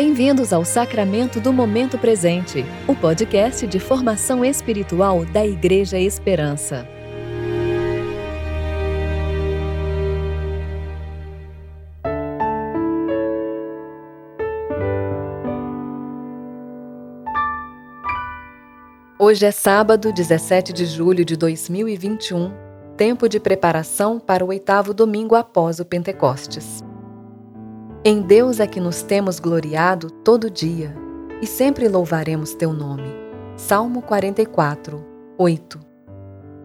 Bem-vindos ao Sacramento do Momento Presente, o podcast de formação espiritual da Igreja Esperança. Hoje é sábado, 17 de julho de 2021, tempo de preparação para o oitavo domingo após o Pentecostes. Em Deus é que nos temos gloriado todo dia e sempre louvaremos teu nome. Salmo 44, 8.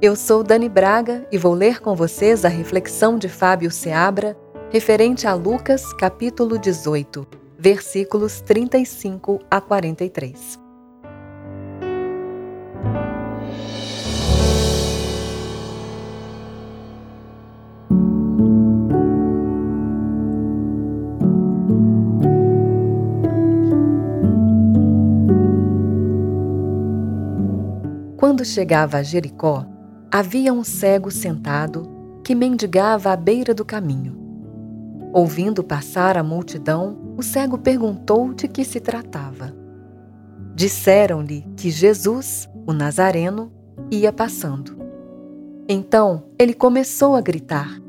Eu sou Dani Braga e vou ler com vocês a reflexão de Fábio Seabra referente a Lucas, capítulo 18, versículos 35 a 43. Quando chegava a Jericó, havia um cego sentado que mendigava à beira do caminho. Ouvindo passar a multidão, o cego perguntou de que se tratava. Disseram-lhe que Jesus, o Nazareno, ia passando. Então ele começou a gritar: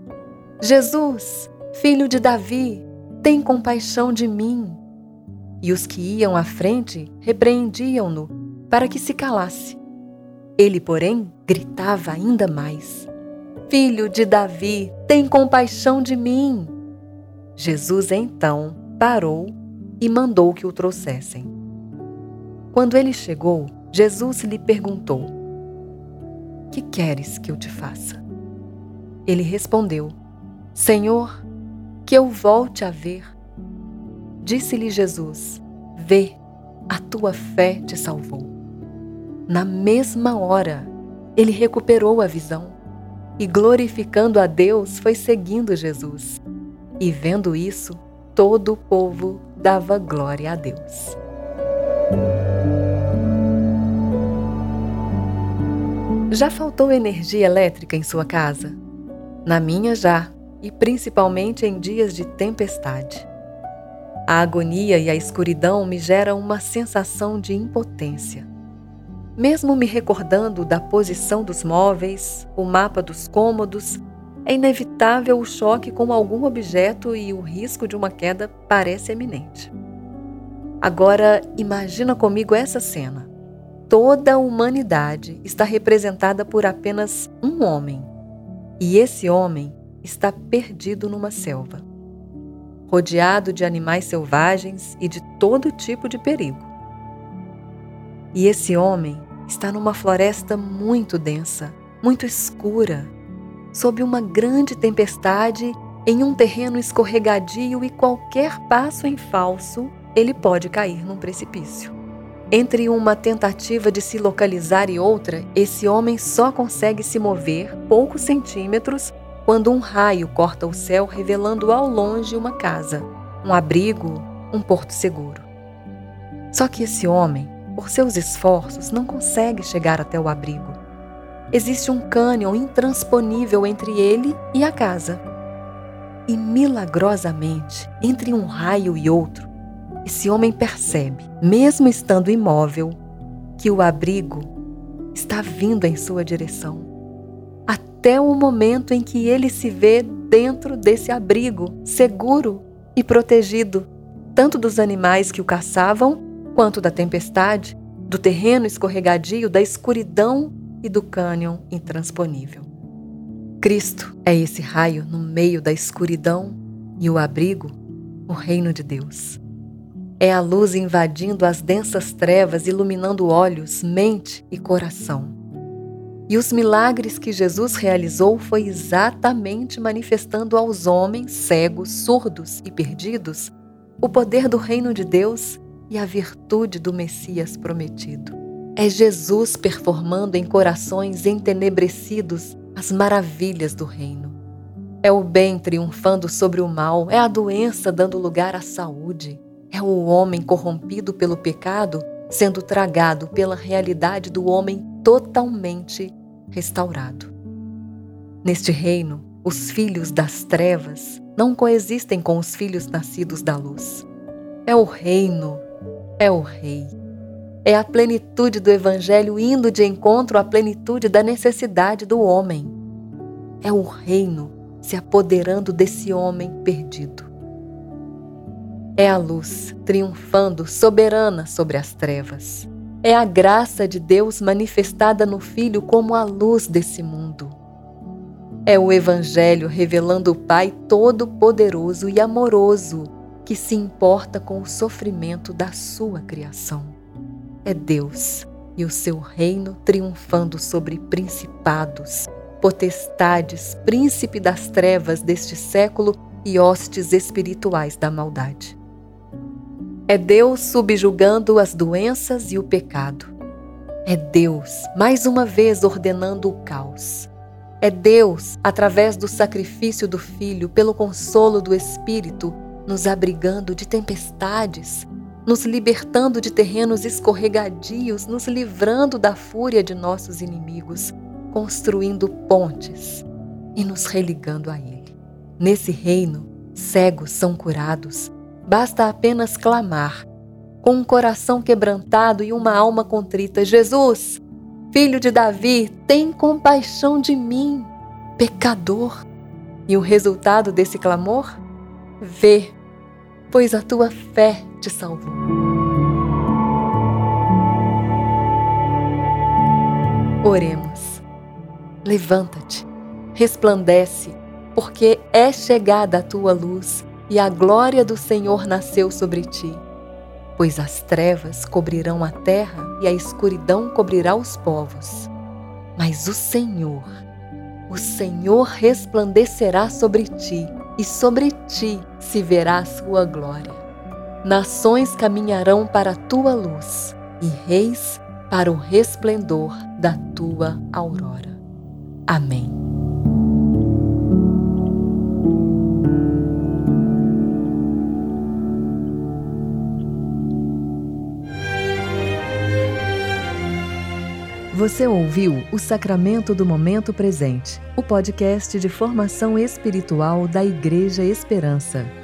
Jesus, filho de Davi, tem compaixão de mim. E os que iam à frente repreendiam-no para que se calasse. Ele, porém, gritava ainda mais: Filho de Davi, tem compaixão de mim. Jesus então parou e mandou que o trouxessem. Quando ele chegou, Jesus lhe perguntou: Que queres que eu te faça? Ele respondeu: Senhor, que eu volte a ver. Disse-lhe Jesus: Vê, a tua fé te salvou. Na mesma hora, ele recuperou a visão e, glorificando a Deus, foi seguindo Jesus. E vendo isso, todo o povo dava glória a Deus. Já faltou energia elétrica em sua casa? Na minha já, e principalmente em dias de tempestade. A agonia e a escuridão me geram uma sensação de impotência. Mesmo me recordando da posição dos móveis, o mapa dos cômodos, é inevitável o choque com algum objeto e o risco de uma queda parece eminente. Agora, imagina comigo essa cena. Toda a humanidade está representada por apenas um homem, e esse homem está perdido numa selva, rodeado de animais selvagens e de todo tipo de perigo. E esse homem está numa floresta muito densa, muito escura, sob uma grande tempestade, em um terreno escorregadio e qualquer passo em falso, ele pode cair num precipício. Entre uma tentativa de se localizar e outra, esse homem só consegue se mover poucos centímetros quando um raio corta o céu, revelando ao longe uma casa, um abrigo, um porto seguro. Só que esse homem por seus esforços, não consegue chegar até o abrigo. Existe um cânion intransponível entre ele e a casa. E milagrosamente, entre um raio e outro, esse homem percebe, mesmo estando imóvel, que o abrigo está vindo em sua direção. Até o momento em que ele se vê dentro desse abrigo, seguro e protegido, tanto dos animais que o caçavam quanto da tempestade, do terreno escorregadio, da escuridão e do cânion intransponível. Cristo é esse raio no meio da escuridão e o abrigo, o reino de Deus. É a luz invadindo as densas trevas, iluminando olhos, mente e coração. E os milagres que Jesus realizou foi exatamente manifestando aos homens cegos, surdos e perdidos o poder do reino de Deus e a virtude do Messias prometido. É Jesus performando em corações entenebrecidos as maravilhas do reino. É o bem triunfando sobre o mal, é a doença dando lugar à saúde, é o homem corrompido pelo pecado sendo tragado pela realidade do homem totalmente restaurado. Neste reino, os filhos das trevas não coexistem com os filhos nascidos da luz. É o reino, é o rei. É a plenitude do Evangelho indo de encontro à plenitude da necessidade do homem. É o reino se apoderando desse homem perdido. É a luz triunfando soberana sobre as trevas. É a graça de Deus manifestada no Filho como a luz desse mundo. É o Evangelho revelando o Pai todo-poderoso e amoroso que se importa com o sofrimento da sua criação. É Deus e o seu reino triunfando sobre principados, potestades, príncipe das trevas deste século e hostes espirituais da maldade. É Deus subjugando as doenças e o pecado. É Deus, mais uma vez, ordenando o caos. É Deus, através do sacrifício do Filho, pelo consolo do Espírito, nos abrigando de tempestades, nos libertando de terrenos escorregadios, nos livrando da fúria de nossos inimigos, construindo pontes e nos religando a Ele. Nesse reino, cegos são curados, basta apenas clamar, com um coração quebrantado e uma alma contrita: Jesus, Filho de Davi, tem compaixão de mim, pecador. E o resultado desse clamor? Vê, pois a tua fé te salvou. Oremos. Levanta-te, resplandece, porque é chegada a tua luz e a glória do Senhor nasceu sobre ti pois as trevas cobrirão a terra e a escuridão cobrirá os povos. Mas o Senhor, o Senhor resplandecerá sobre ti, e sobre ti se verá a sua glória. Nações caminharão para a tua luz, e reis para o resplendor da tua aurora. Amém. Você ouviu o Sacramento do Momento Presente, o podcast de formação espiritual da Igreja Esperança.